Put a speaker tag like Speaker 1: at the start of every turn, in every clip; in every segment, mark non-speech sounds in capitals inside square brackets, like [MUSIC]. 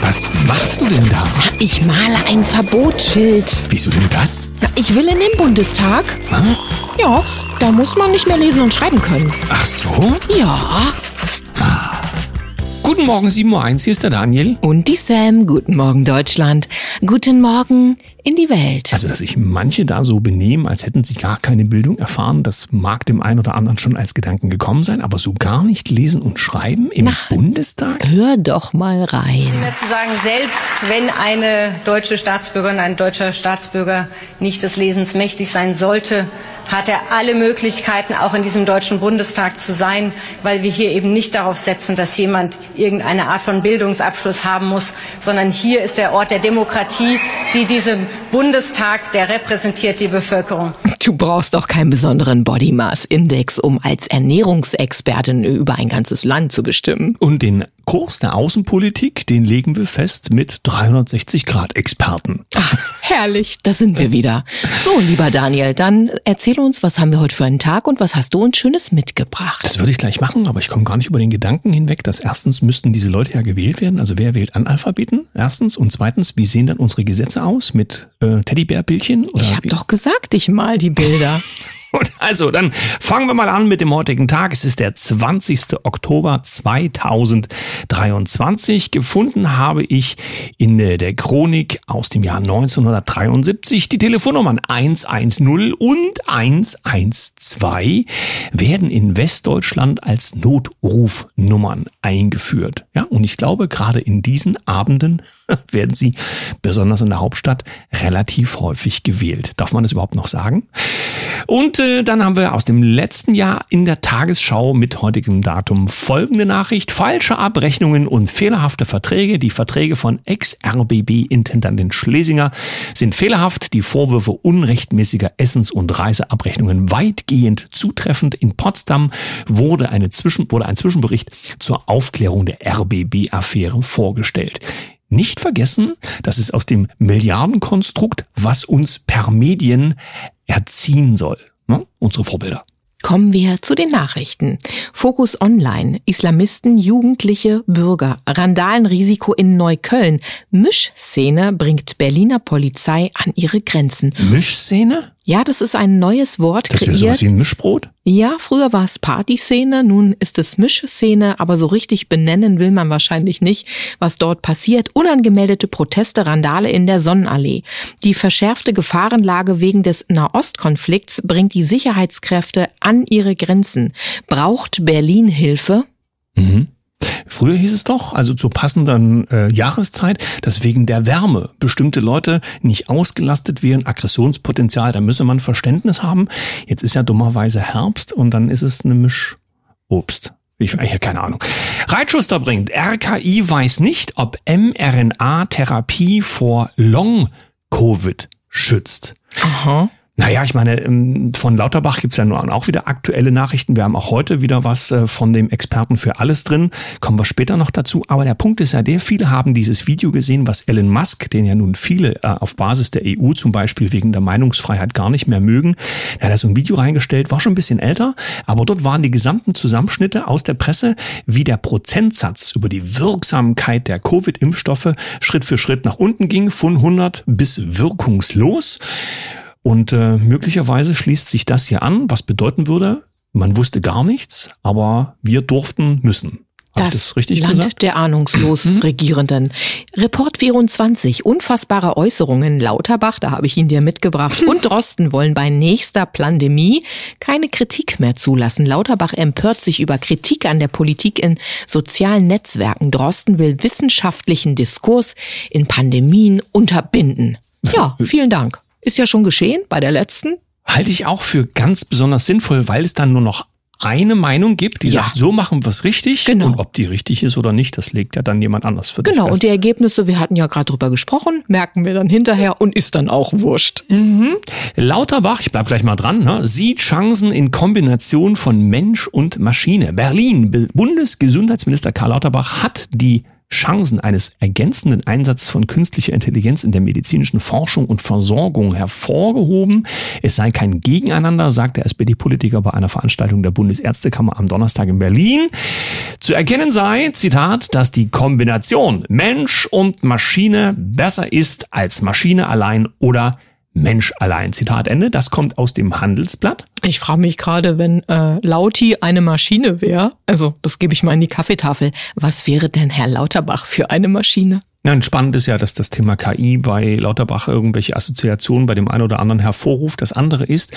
Speaker 1: Was machst du denn da?
Speaker 2: Ich male ein Verbotsschild.
Speaker 1: Wieso denn das?
Speaker 2: Na, Ich will in den Bundestag.
Speaker 1: Hm?
Speaker 2: Ja, da muss man nicht mehr lesen und schreiben können.
Speaker 1: Ach so?
Speaker 2: Ja.
Speaker 1: Guten Morgen, 7.01 Uhr, hier ist der Daniel.
Speaker 2: Und die Sam. Guten Morgen, Deutschland. Guten Morgen in die Welt.
Speaker 1: Also, dass sich manche da so benehmen, als hätten sie gar keine Bildung erfahren, das mag dem einen oder anderen schon als Gedanken gekommen sein, aber so gar nicht lesen und schreiben im Bundestag?
Speaker 2: Hör doch mal rein.
Speaker 3: mehr zu sagen, selbst wenn eine deutsche Staatsbürgerin, ein deutscher Staatsbürger nicht des Lesens mächtig sein sollte, hat er alle Möglichkeiten, auch in diesem Deutschen Bundestag zu sein, weil wir hier eben nicht darauf setzen, dass jemand irgendeine Art von Bildungsabschluss haben muss, sondern hier ist der Ort der Demokratie, die diesem Bundestag, der repräsentiert die Bevölkerung.
Speaker 2: Du brauchst doch keinen besonderen Body Mass Index, um als Ernährungsexpertin über ein ganzes Land zu bestimmen.
Speaker 1: Und den Kurs der Außenpolitik, den legen wir fest mit 360-Grad-Experten.
Speaker 2: Herrlich, da sind wir wieder. So, lieber Daniel, dann erzähl uns, was haben wir heute für einen Tag und was hast du uns Schönes mitgebracht?
Speaker 1: Das würde ich gleich machen, aber ich komme gar nicht über den Gedanken hinweg, dass erstens müssten diese Leute ja gewählt werden. Also wer wählt Analphabeten? Erstens. Und zweitens, wie sehen dann unsere Gesetze aus mit äh, Teddybärbildchen?
Speaker 2: Ich habe doch gesagt, ich mal die Bilder. [LAUGHS]
Speaker 1: Also, dann fangen wir mal an mit dem heutigen Tag. Es ist der 20. Oktober 2023. Gefunden habe ich in äh, der Chronik aus dem Jahr 1973 die Telefonnummern 110 und 112 werden in Westdeutschland als Notrufnummern eingeführt. Ja, und ich glaube, gerade in diesen Abenden [LAUGHS] werden sie besonders in der Hauptstadt relativ häufig gewählt. Darf man das überhaupt noch sagen? Und äh, dann haben wir aus dem letzten Jahr in der Tagesschau mit heutigem Datum folgende Nachricht. Falsche Abrechnungen und fehlerhafte Verträge. Die Verträge von Ex-RBB-Intendantin Schlesinger sind fehlerhaft. Die Vorwürfe unrechtmäßiger Essens- und Reiseabrechnungen weitgehend zutreffend. In Potsdam wurde, eine Zwischen, wurde ein Zwischenbericht zur Aufklärung der RBB-Affäre vorgestellt. Nicht vergessen, das ist aus dem Milliardenkonstrukt, was uns per Medien erziehen soll. Ne? Unsere Vorbilder.
Speaker 2: Kommen wir zu den Nachrichten. Fokus Online. Islamisten, Jugendliche, Bürger. Randalenrisiko in Neukölln. Mischszene bringt Berliner Polizei an ihre Grenzen.
Speaker 1: Mischszene?
Speaker 2: Ja, das ist ein neues Wort
Speaker 1: Das wäre sowas
Speaker 2: kreiert.
Speaker 1: wie ein Mischbrot?
Speaker 2: Ja, früher war es Partyszene, nun ist es Mischszene, aber so richtig benennen will man wahrscheinlich nicht, was dort passiert. Unangemeldete Proteste, Randale in der Sonnenallee. Die verschärfte Gefahrenlage wegen des Nahostkonflikts bringt die Sicherheitskräfte an ihre Grenzen. Braucht Berlin Hilfe?
Speaker 1: Früher hieß es doch, also zur passenden äh, Jahreszeit, dass wegen der Wärme bestimmte Leute nicht ausgelastet wären, Aggressionspotenzial, da müsse man Verständnis haben. Jetzt ist ja dummerweise Herbst und dann ist es eine Mischobst. Ich, ich habe keine Ahnung. Reitschuster bringt, RKI weiß nicht, ob mRNA-Therapie vor Long-Covid schützt.
Speaker 2: Aha.
Speaker 1: Naja, ich meine, ähm, von Lauterbach gibt's ja nur auch wieder aktuelle Nachrichten. Wir haben auch heute wieder was äh, von dem Experten für alles drin. Kommen wir später noch dazu. Aber der Punkt ist ja der, viele haben dieses Video gesehen, was Elon Musk, den ja nun viele äh, auf Basis der EU zum Beispiel wegen der Meinungsfreiheit gar nicht mehr mögen, der hat da so ein Video reingestellt, war schon ein bisschen älter, aber dort waren die gesamten Zusammenschnitte aus der Presse, wie der Prozentsatz über die Wirksamkeit der Covid-Impfstoffe Schritt für Schritt nach unten ging, von 100 bis wirkungslos. Und äh, möglicherweise schließt sich das hier an, was bedeuten würde, man wusste gar nichts, aber wir durften müssen. Hab ich das richtig
Speaker 2: Land
Speaker 1: gesagt? Mhm.
Speaker 2: der ahnungslos Regierenden. Report 24. Unfassbare Äußerungen. Lauterbach, da habe ich ihn dir mitgebracht. [LAUGHS] Und Drosten wollen bei nächster Pandemie keine Kritik mehr zulassen. Lauterbach empört sich über Kritik an der Politik in sozialen Netzwerken. Drosten will wissenschaftlichen Diskurs in Pandemien unterbinden. Ja, vielen Dank. Ist ja schon geschehen bei der letzten.
Speaker 1: Halte ich auch für ganz besonders sinnvoll, weil es dann nur noch eine Meinung gibt, die
Speaker 2: Ja.
Speaker 1: sagt, so machen wir es richtig.
Speaker 2: Genau.
Speaker 1: Und ob die richtig ist oder nicht, das legt ja dann jemand anders für dich
Speaker 2: Genau, und die Ergebnisse, wir hatten ja gerade drüber gesprochen, merken wir dann hinterher und ist dann auch wurscht.
Speaker 1: Lauterbach, ich bleib gleich mal dran, ne, sieht Chancen in Kombination von Mensch und Maschine. Berlin, Be- Bundesgesundheitsminister Karl Lauterbach hat die Chancen eines ergänzenden Einsatzes von künstlicher Intelligenz in der medizinischen Forschung und Versorgung hervorgehoben. Es sei kein Gegeneinander, sagt der SPD-Politiker bei einer Veranstaltung der Bundesärztekammer am Donnerstag in Berlin. Zu erkennen sei, Zitat, dass die Kombination Mensch und Maschine besser ist als Maschine allein oder Mensch allein. Zitat Ende. Das kommt aus dem Handelsblatt.
Speaker 2: Ich frage mich gerade, wenn äh, Lauti eine Maschine wäre, also das gebe ich mal in die Kaffeetafel, was wäre denn Herr Lauterbach für eine Maschine?
Speaker 1: Ja, spannend ist ja, dass das Thema KI bei Lauterbach irgendwelche Assoziationen bei dem einen oder anderen hervorruft. Das andere ist,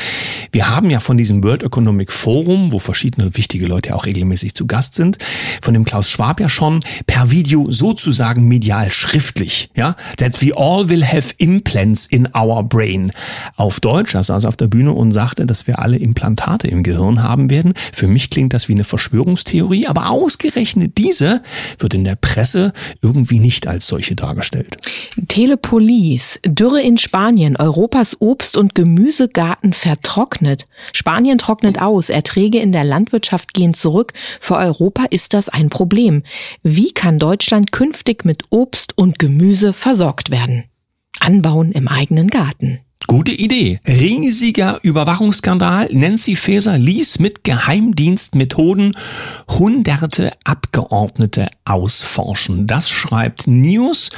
Speaker 1: wir haben ja von diesem World Economic Forum, wo verschiedene wichtige Leute auch regelmäßig zu Gast sind, von dem Klaus Schwab ja schon per Video sozusagen medial schriftlich, ja, that we all will have implants in our brain. Auf Deutsch, er saß auf der Bühne und sagte, dass wir alle Implantate im Gehirn haben werden. Für mich klingt das wie eine Verschwörungstheorie, aber ausgerechnet diese wird in der Presse irgendwie nicht als solche dargestellt.
Speaker 2: Telepolis, Dürre in Spanien, Europas Obst- und Gemüsegarten vertrocknet. Spanien trocknet aus, Erträge in der Landwirtschaft gehen zurück. Für Europa ist das ein Problem. Wie kann Deutschland künftig mit Obst und Gemüse versorgt werden? Anbauen im eigenen Garten.
Speaker 1: Gute Idee. Riesiger Überwachungsskandal. Nancy Faeser ließ mit Geheimdienstmethoden hunderte Abgeordnete ausforschen. Das schreibt News.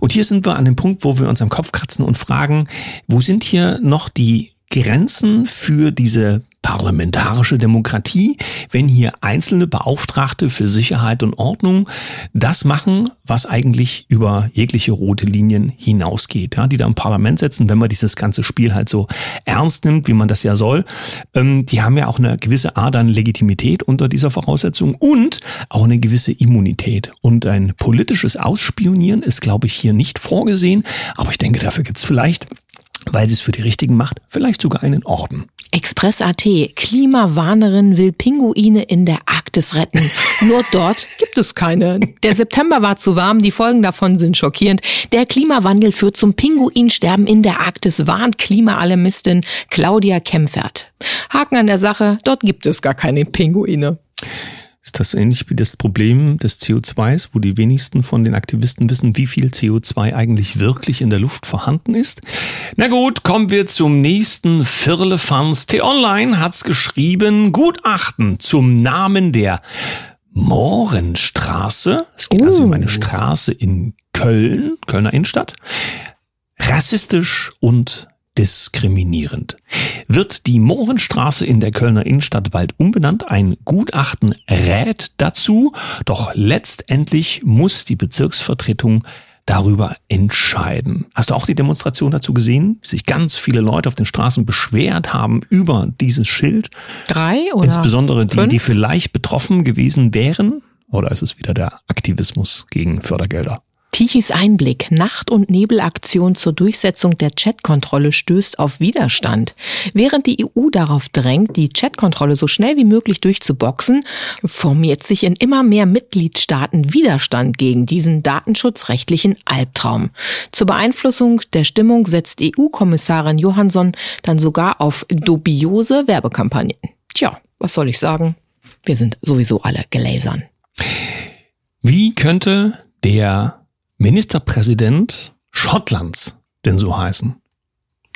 Speaker 1: Und hier sind wir an dem Punkt, wo wir uns am Kopf kratzen und fragen, wo sind hier noch die Grenzen für diese parlamentarische Demokratie, wenn hier einzelne Beauftragte für Sicherheit und Ordnung das machen, was eigentlich über jegliche rote Linien hinausgeht, ja, die da im Parlament setzen, wenn man dieses ganze Spiel halt so ernst nimmt, wie man das ja soll, ähm, die haben ja auch eine gewisse Art an Legitimität unter dieser Voraussetzung und auch eine gewisse Immunität. Und ein politisches Ausspionieren ist, glaube ich, hier nicht vorgesehen, aber ich denke, dafür gibt's vielleicht weil sie es für die Richtigen macht, vielleicht sogar einen Orden.
Speaker 2: Express.at. Klimawarnerin will Pinguine in der Arktis retten. [LAUGHS] Nur dort gibt es keine. Der September war zu warm, die Folgen davon sind schockierend. Der Klimawandel führt zum Pinguinsterben in der Arktis, warnt Klimaalarmistin Claudia Kempfert. Haken an der Sache, dort gibt es gar keine Pinguine.
Speaker 1: Ist das ähnlich wie das Problem des CO2s, wo die wenigsten von den Aktivisten wissen, wie viel CO2 eigentlich wirklich in der Luft vorhanden ist? Na gut, kommen wir zum nächsten Firlefanz. T-Online hat's geschrieben, Gutachten zum Namen der Mohrenstraße. Es geht uh. also um eine uh. Straße in Köln, Kölner Innenstadt. Rassistisch und diskriminierend. Wird die Mohrenstraße in der Kölner Innenstadt bald umbenannt? Ein Gutachten rät dazu, doch letztendlich muss die Bezirksvertretung darüber entscheiden. Hast du auch die Demonstration dazu gesehen? Sich ganz viele Leute auf den Straßen beschwert haben über dieses Schild.
Speaker 2: Drei oder?
Speaker 1: Insbesondere die, fünf? die vielleicht betroffen gewesen wären. Oder ist es wieder der Aktivismus gegen Fördergelder?
Speaker 2: Tichys Einblick, Nacht- und Nebelaktion zur Durchsetzung der Chatkontrolle stößt auf Widerstand. Während die EU darauf drängt, die Chatkontrolle so schnell wie möglich durchzuboxen, formiert sich in immer mehr Mitgliedstaaten Widerstand gegen diesen datenschutzrechtlichen Albtraum. Zur Beeinflussung der Stimmung setzt EU-Kommissarin Johansson dann sogar auf dubiose Werbekampagnen. Tja, was soll ich sagen? Wir sind sowieso alle gelasern.
Speaker 1: Wie könnte der Ministerpräsident Schottlands denn so heißen?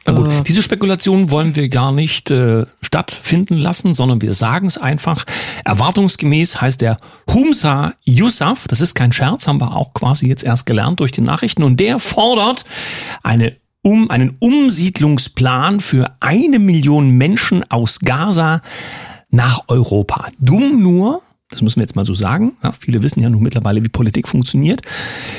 Speaker 1: Na gut, äh. diese Spekulation wollen wir gar nicht äh, stattfinden lassen, sondern wir sagen es einfach. Erwartungsgemäß heißt er Humsa Yusuf, das ist kein Scherz, haben wir auch quasi jetzt erst gelernt durch die Nachrichten, und der fordert eine um einen Umsiedlungsplan für eine Million Menschen aus Gaza nach Europa. Dumm nur, das müssen wir jetzt mal so sagen. Ja, viele wissen ja nun mittlerweile, wie Politik funktioniert.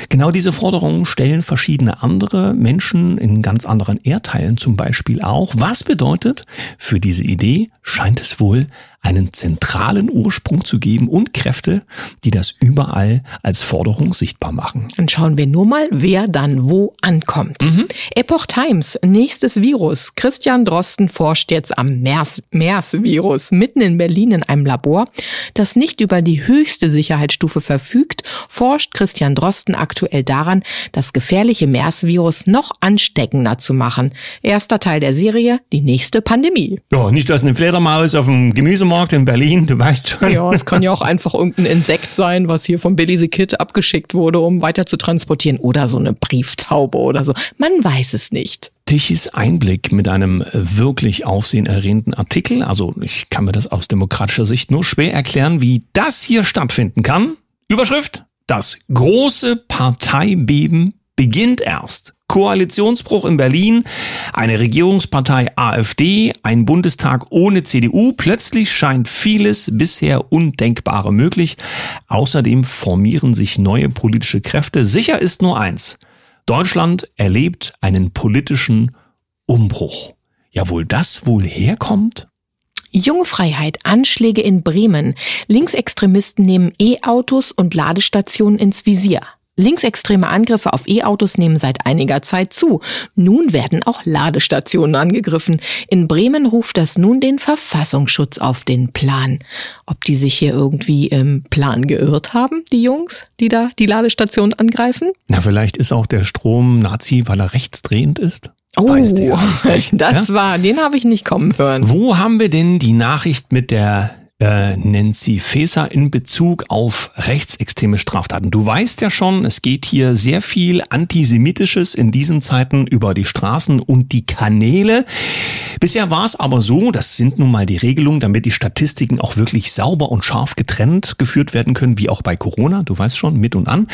Speaker 1: Genau diese Forderungen stellen verschiedene andere Menschen in ganz anderen Erdteilen zum Beispiel auch. Was bedeutet, für diese Idee scheint es wohl einen zentralen Ursprung zu geben und Kräfte, die das überall als Forderung sichtbar machen.
Speaker 2: Dann schauen wir nur mal, wer dann wo ankommt. Mhm. Epoch Times, nächstes Virus. Christian Drosten forscht jetzt am MERS-Virus mitten in Berlin in einem Labor, das nicht über die höchste Sicherheitsstufe verfügt, forscht Christian Drosten aktuell daran, das gefährliche MERS-Virus noch ansteckender zu machen. Erster Teil der Serie, die nächste Pandemie.
Speaker 1: Ja, nicht, dass eine Fledermaus auf dem Gemüsemarkt Supermarkt in Berlin, du weißt schon.
Speaker 2: Ja, es kann ja auch einfach irgendein Insekt sein, was hier vom Billy the Kid abgeschickt wurde, um weiter zu transportieren. Oder so eine Brieftaube oder so. Man weiß es nicht.
Speaker 1: Tichys Einblick mit einem wirklich aufsehenerregenden Artikel. Also ich kann mir das aus demokratischer Sicht nur schwer erklären, wie das hier stattfinden kann. Überschrift. Das große Parteibeben beginnt erst. Koalitionsbruch in Berlin, eine Regierungspartei AfD, ein Bundestag ohne CDU. Plötzlich scheint vieles bisher Undenkbare möglich. Außerdem formieren sich neue politische Kräfte. Sicher ist nur eins. Deutschland erlebt einen politischen Umbruch. Ja, wohl das wohl herkommt?
Speaker 2: Junge Freiheit, Anschläge in Bremen. Linksextremisten nehmen E-Autos und Ladestationen ins Visier. Linksextreme Angriffe auf E-Autos nehmen seit einiger Zeit zu. Nun werden auch Ladestationen angegriffen. In Bremen ruft das nun den Verfassungsschutz auf den Plan. Ob die sich hier irgendwie im Plan geirrt haben, die Jungs, die da die Ladestation angreifen?
Speaker 1: Na, vielleicht ist auch der Strom Nazi, weil er rechtsdrehend ist.
Speaker 2: Oh, Weiß der nicht, [LAUGHS] das ja? war, den habe ich nicht kommen hören.
Speaker 1: Wo haben wir denn die Nachricht mit der äh, Nancy Faeser in Bezug auf rechtsextreme Straftaten. Du weißt ja schon, es geht hier sehr viel Antisemitisches in diesen Zeiten über die Straßen und die Kanäle. Bisher war es aber so, das sind nun mal die Regelungen, damit die Statistiken auch wirklich sauber und scharf getrennt geführt werden können, wie auch bei Corona, du weißt schon, mit und an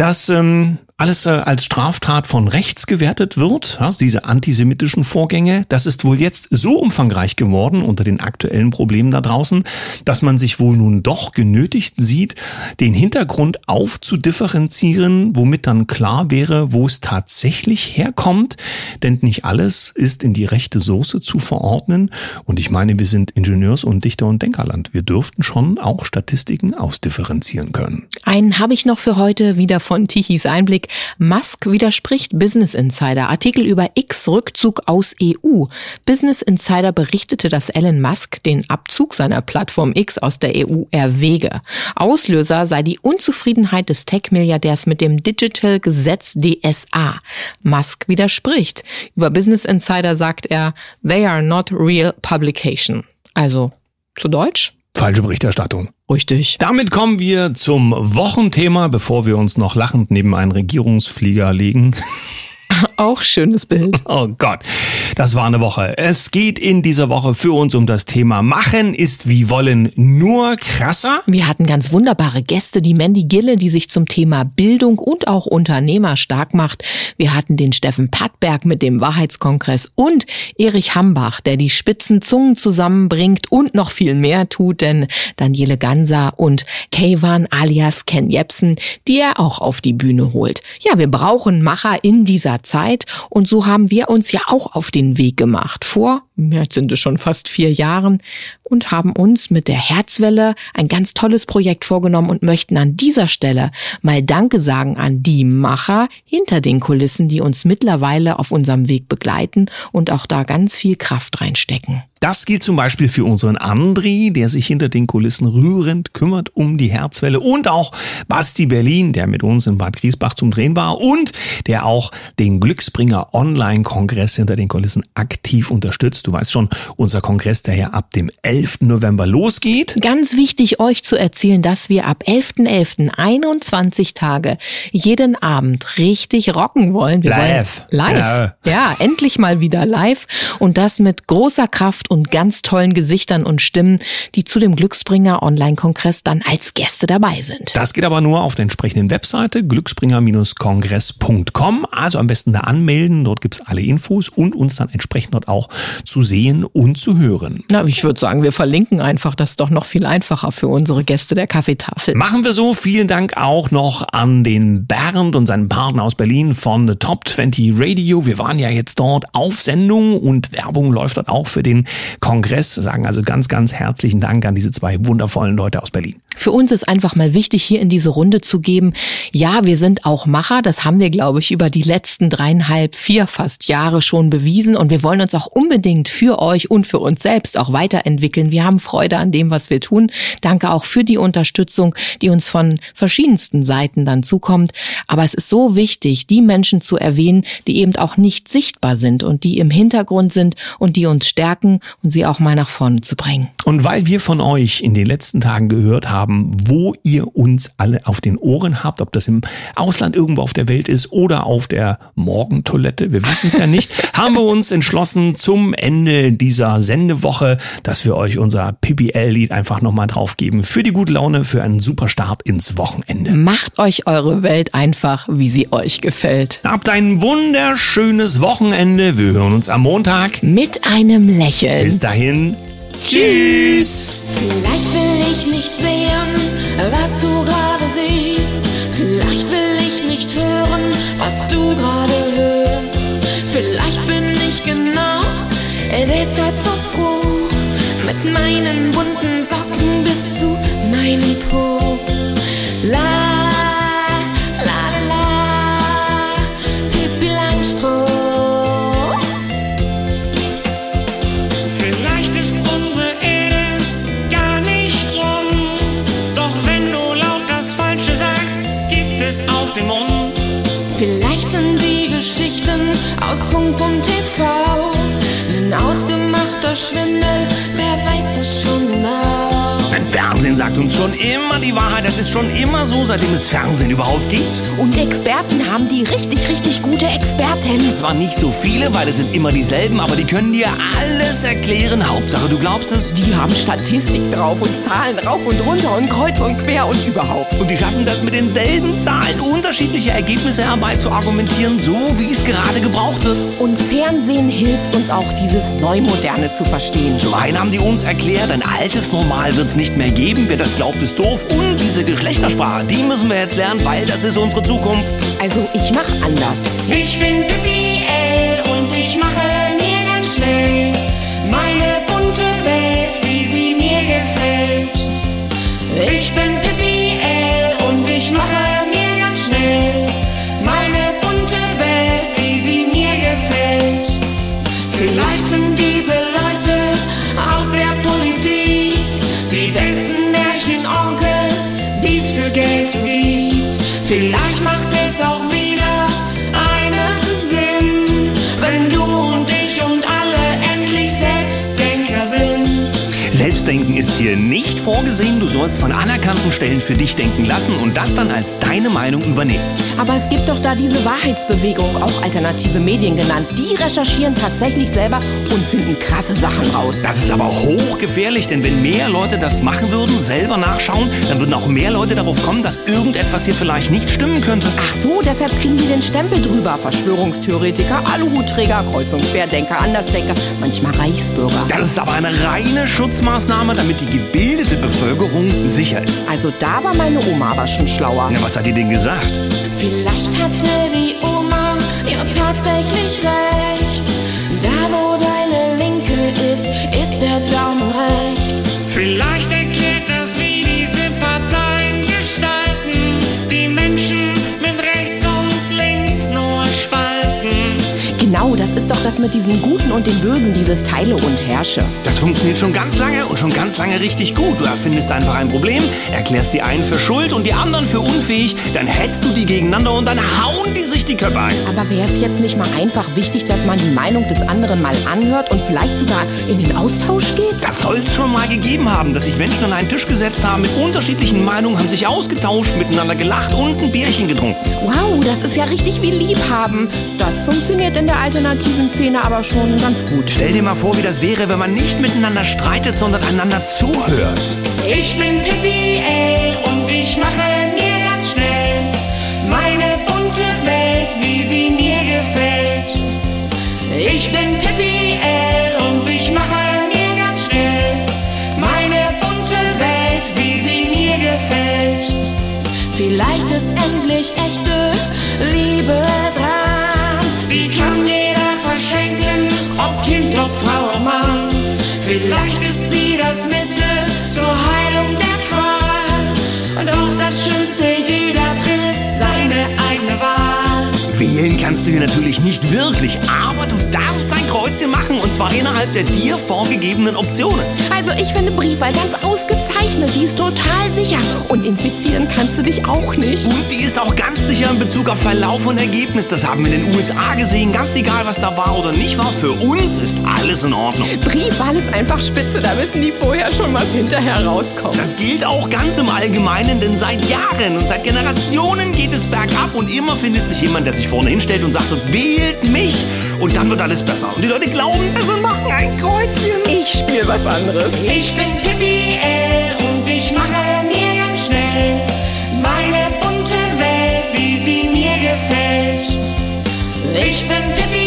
Speaker 1: dass ähm, alles äh, als Straftat von rechts gewertet wird, diese antisemitischen Vorgänge, das ist wohl jetzt so umfangreich geworden unter den aktuellen Problemen da draußen, dass man sich wohl nun doch genötigt sieht, den Hintergrund aufzudifferenzieren, womit dann klar wäre, wo es tatsächlich herkommt, denn nicht alles ist in die rechte Soße zu verordnen und ich meine, wir sind Ingenieurs- und Dichter- und Denkerland. Wir dürften schon auch Statistiken ausdifferenzieren können.
Speaker 2: Einen habe ich noch für heute wieder von Tichys Einblick. Musk widerspricht Business Insider. Artikel über X-Rückzug aus EU. Business Insider berichtete, dass Elon Musk den Abzug seiner Plattform X aus der EU erwäge. Auslöser sei die Unzufriedenheit des Tech-Milliardärs mit dem Digital-Gesetz DSA. Musk widerspricht. Über Business Insider sagt er, they are not real publication. Also, zu Deutsch?
Speaker 1: Falsche Berichterstattung.
Speaker 2: Richtig.
Speaker 1: Damit kommen wir zum Wochenthema, bevor wir uns noch lachend neben einen Regierungsflieger legen. [LAUGHS] [LAUGHS]
Speaker 2: Auch schönes Bild. [LAUGHS]
Speaker 1: Oh Gott, das war eine Woche. Es geht in dieser Woche für uns um das Thema Machen ist wie wollen nur krasser.
Speaker 2: Wir hatten ganz wunderbare Gäste, die Mandy Gille, die sich zum Thema Bildung und auch Unternehmer stark macht. Wir hatten den Steffen Pattberg mit dem Wahrheitskongress und Erich Hambach, der die spitzen Zungen zusammenbringt und noch viel mehr tut, denn Daniele Ganser und Kayvan alias Ken Jepsen, die er auch auf die Bühne holt. Ja, wir brauchen Macher in dieser Zeit und so haben wir uns ja auch auf den Weg gemacht. Vor, jetzt sind es schon fast vier Jahren und haben uns mit der Herzwelle ein ganz tolles Projekt vorgenommen und möchten an dieser Stelle mal Danke sagen an die Macher hinter den Kulissen, die uns mittlerweile auf unserem Weg begleiten und auch da ganz viel Kraft reinstecken.
Speaker 1: Das gilt zum Beispiel für unseren Andri, der sich hinter den Kulissen rührend kümmert um die Herzwelle und auch Basti Berlin, der mit uns in Bad Griesbach zum Drehen war und der auch den Glücksbringer Online-Kongress hinter den Kulissen aktiv unterstützt. Du weißt schon, unser Kongress, der ja ab dem 11. November losgeht.
Speaker 2: Ganz wichtig, euch zu erzählen, dass wir ab 11.11. 21 Tage jeden Abend richtig rocken wollen. Wir
Speaker 1: live.
Speaker 2: Wollen live. Ja. ja, endlich mal wieder live und das mit großer Kraft und ganz tollen Gesichtern und Stimmen, die zu dem Glücksbringer Online-Kongress dann als Gäste dabei sind.
Speaker 1: Das geht aber nur auf der entsprechenden Webseite glücksbringer-kongress.com. Also am besten da anmelden, dort gibt's alle Infos und uns dann entsprechend dort auch zu sehen und zu hören.
Speaker 2: Na, ich würde sagen, wir verlinken einfach, das ist doch noch viel einfacher für unsere Gäste der Kaffeetafel.
Speaker 1: Machen wir so. Vielen Dank auch noch an den Bernd und seinen Partner aus Berlin von The Top 20 Radio. Wir waren ja jetzt dort auf Sendung und Werbung läuft dort auch für den Kongress. Sagen also ganz, ganz herzlichen Dank an diese zwei wundervollen Leute aus Berlin.
Speaker 2: Für uns ist einfach mal wichtig, hier in diese Runde zu geben. Ja, wir sind auch Macher. Das haben wir, glaube ich, über die letzten dreieinhalb, vier fast Jahre schon bewiesen. Und wir wollen uns auch unbedingt für euch und für uns selbst auch weiterentwickeln entwickeln. Wir haben Freude an dem, was wir tun. Danke auch für die Unterstützung, die uns von verschiedensten Seiten dann zukommt. Aber es ist so wichtig, die Menschen zu erwähnen, die eben auch nicht sichtbar sind und die im Hintergrund sind und die uns stärken und sie auch mal nach vorne zu bringen.
Speaker 1: Und weil wir von euch in den letzten Tagen gehört haben, wo ihr uns alle auf den Ohren habt, ob das im Ausland irgendwo auf der Welt ist oder auf der Morgentoilette, wir wissen es ja nicht, [LAUGHS] haben wir uns entschlossen zum Ende dieser Sendewoche, dass wir euch unser PBL-Lied einfach nochmal draufgeben. Für die gute Laune, für einen super Start ins Wochenende.
Speaker 2: Macht euch eure Welt einfach, wie sie euch gefällt.
Speaker 1: Habt ein wunderschönes Wochenende. Wir hören uns am Montag.
Speaker 2: Mit einem Lächeln.
Speaker 1: Bis dahin. Tschüss.
Speaker 4: Vielleicht will ich nicht sehen, was du gerade siehst. Vielleicht will ich nicht hören, was du gerade hörst. Vielleicht bin ich genau deshalb so froh. Mit meinen bunten Socken bis zu meinem Po. La, la, la, la, Pippi Langstrumpf.
Speaker 5: Vielleicht ist unsere Erde gar nicht rund. Doch wenn du laut das Falsche sagst, gibt es auf den Mund.
Speaker 4: Vielleicht sind die Geschichten aus Funk und TV ausgemachter Schwindel, wer weiß das schon genau.
Speaker 1: Ein Fernsehen sagt uns schon immer die Wahrheit. Das ist schon immer so, seitdem es Fernsehen überhaupt gibt.
Speaker 2: Und Experten haben die richtig, richtig gute Experten.
Speaker 1: Zwar nicht so viele, weil es sind immer dieselben, aber die können dir alles erklären. Hauptsache, du glaubst es.
Speaker 2: Die haben Statistik drauf und Zahlen rauf und runter und kreuz und quer und überhaupt.
Speaker 1: Und die schaffen das mit denselben Zahlen, unterschiedliche Ergebnisse herbei zu argumentieren, so wie es gerade gebraucht wird.
Speaker 2: Und Fernsehen hilft uns auch, dieses Neumoderne zu verstehen.
Speaker 1: Zum einen haben die uns erklärt, ein altes Normal wird es nicht mehr geben. Wer das glaubt, ist doof. Und diese Geschlechtersprache, die müssen wir jetzt lernen, weil das ist unsere Zukunft.
Speaker 2: Also ich mach anders.
Speaker 5: Ich bin Pippi L und ich mache mir ganz schnell meine
Speaker 1: Selbstdenken ist hier nicht vorgesehen. Du sollst von anerkannten Stellen für dich denken lassen und das dann als deine Meinung übernehmen.
Speaker 2: Aber es gibt doch da diese Wahrheitsbewegung, auch alternative Medien genannt. Die recherchieren tatsächlich selber und finden krasse Sachen raus.
Speaker 1: Das ist aber hochgefährlich, denn wenn mehr Leute das machen würden, selber nachschauen, dann würden auch mehr Leute darauf kommen, dass irgendetwas hier vielleicht nicht stimmen könnte.
Speaker 2: Ach so, deshalb kriegen die den Stempel drüber. Verschwörungstheoretiker, Aluhutträger, Kreuz- und Querdenker, Andersdenker, manchmal Reichsbürger.
Speaker 1: Das ist aber eine reine Schutzmaßnahme, damit die gebildete Bevölkerung sicher ist.
Speaker 2: Also da war meine Oma aber schon schlauer.
Speaker 1: Na, was hat die denn gesagt?
Speaker 4: Vielleicht hatte die Oma ja tatsächlich recht. Da wo deine Linke ist, ist der Daumen rechts.
Speaker 5: Vielleicht das mit
Speaker 2: diesem Guten und dem Bösen, dieses Teile und Herrsche.
Speaker 1: Das funktioniert schon ganz lange und schon ganz lange richtig gut. Du erfindest einfach ein Problem, erklärst die einen für schuld und die anderen für unfähig, dann hetzt du die gegeneinander und dann hauen die sich die Köpfe ein.
Speaker 2: Aber wäre es jetzt nicht mal einfach wichtig, dass man die Meinung des anderen mal anhört und vielleicht sogar in den Austausch geht?
Speaker 1: Das soll es schon mal gegeben haben, dass sich Menschen an einen Tisch gesetzt haben mit unterschiedlichen Meinungen, haben sich ausgetauscht, miteinander gelacht und ein Bierchen getrunken.
Speaker 2: Wow, das ist ja richtig wie Liebhaben. Das funktioniert in der alternativen Szene aber schon ganz gut.
Speaker 1: Stell dir mal vor, wie das wäre, wenn man nicht miteinander streitet, sondern einander zuhört.
Speaker 5: Ich bin Pippi L und ich mache mir ganz schnell meine bunte Welt, wie sie mir gefällt. Ich bin Pippi L und ich mache mir ganz schnell meine bunte Welt, wie sie mir gefällt.
Speaker 4: Vielleicht ist endlich echte Liebe
Speaker 5: ob Frau, ob Mann. Vielleicht ist sie das Mittel zur Heilung der Qual. Doch das Schönste, jeder trifft seine eigene Wahl.
Speaker 1: Wählen kannst du hier natürlich nicht wirklich, aber du darfst ein Kreuzchen machen und zwar innerhalb der dir vorgegebenen Optionen.
Speaker 2: Also ich finde Briefwahl ganz ausgezeichnet. Die ist total sicher. Und infizieren kannst du dich auch nicht.
Speaker 1: Und die ist auch ganz sicher in Bezug auf Verlauf und Ergebnis. Das haben wir in den USA gesehen. Ganz egal, was da war oder nicht war, für uns ist alles in Ordnung.
Speaker 2: Briefwahl ist einfach spitze. Da wissen die vorher schon, was hinterher rauskommt.
Speaker 1: Das gilt auch ganz im Allgemeinen, denn seit Jahren und seit Generationen geht es bergab und immer findet sich jemand, der sich vorne hinstellt und sagt, wählt mich und dann wird alles besser. Und die Leute glauben das und machen ein Kreuzchen.
Speaker 2: Ich spiele was anderes.
Speaker 5: Ich bin Pippi L und ich mache mir ganz schnell meine bunte Welt, wie sie mir gefällt. Ich bin Pippi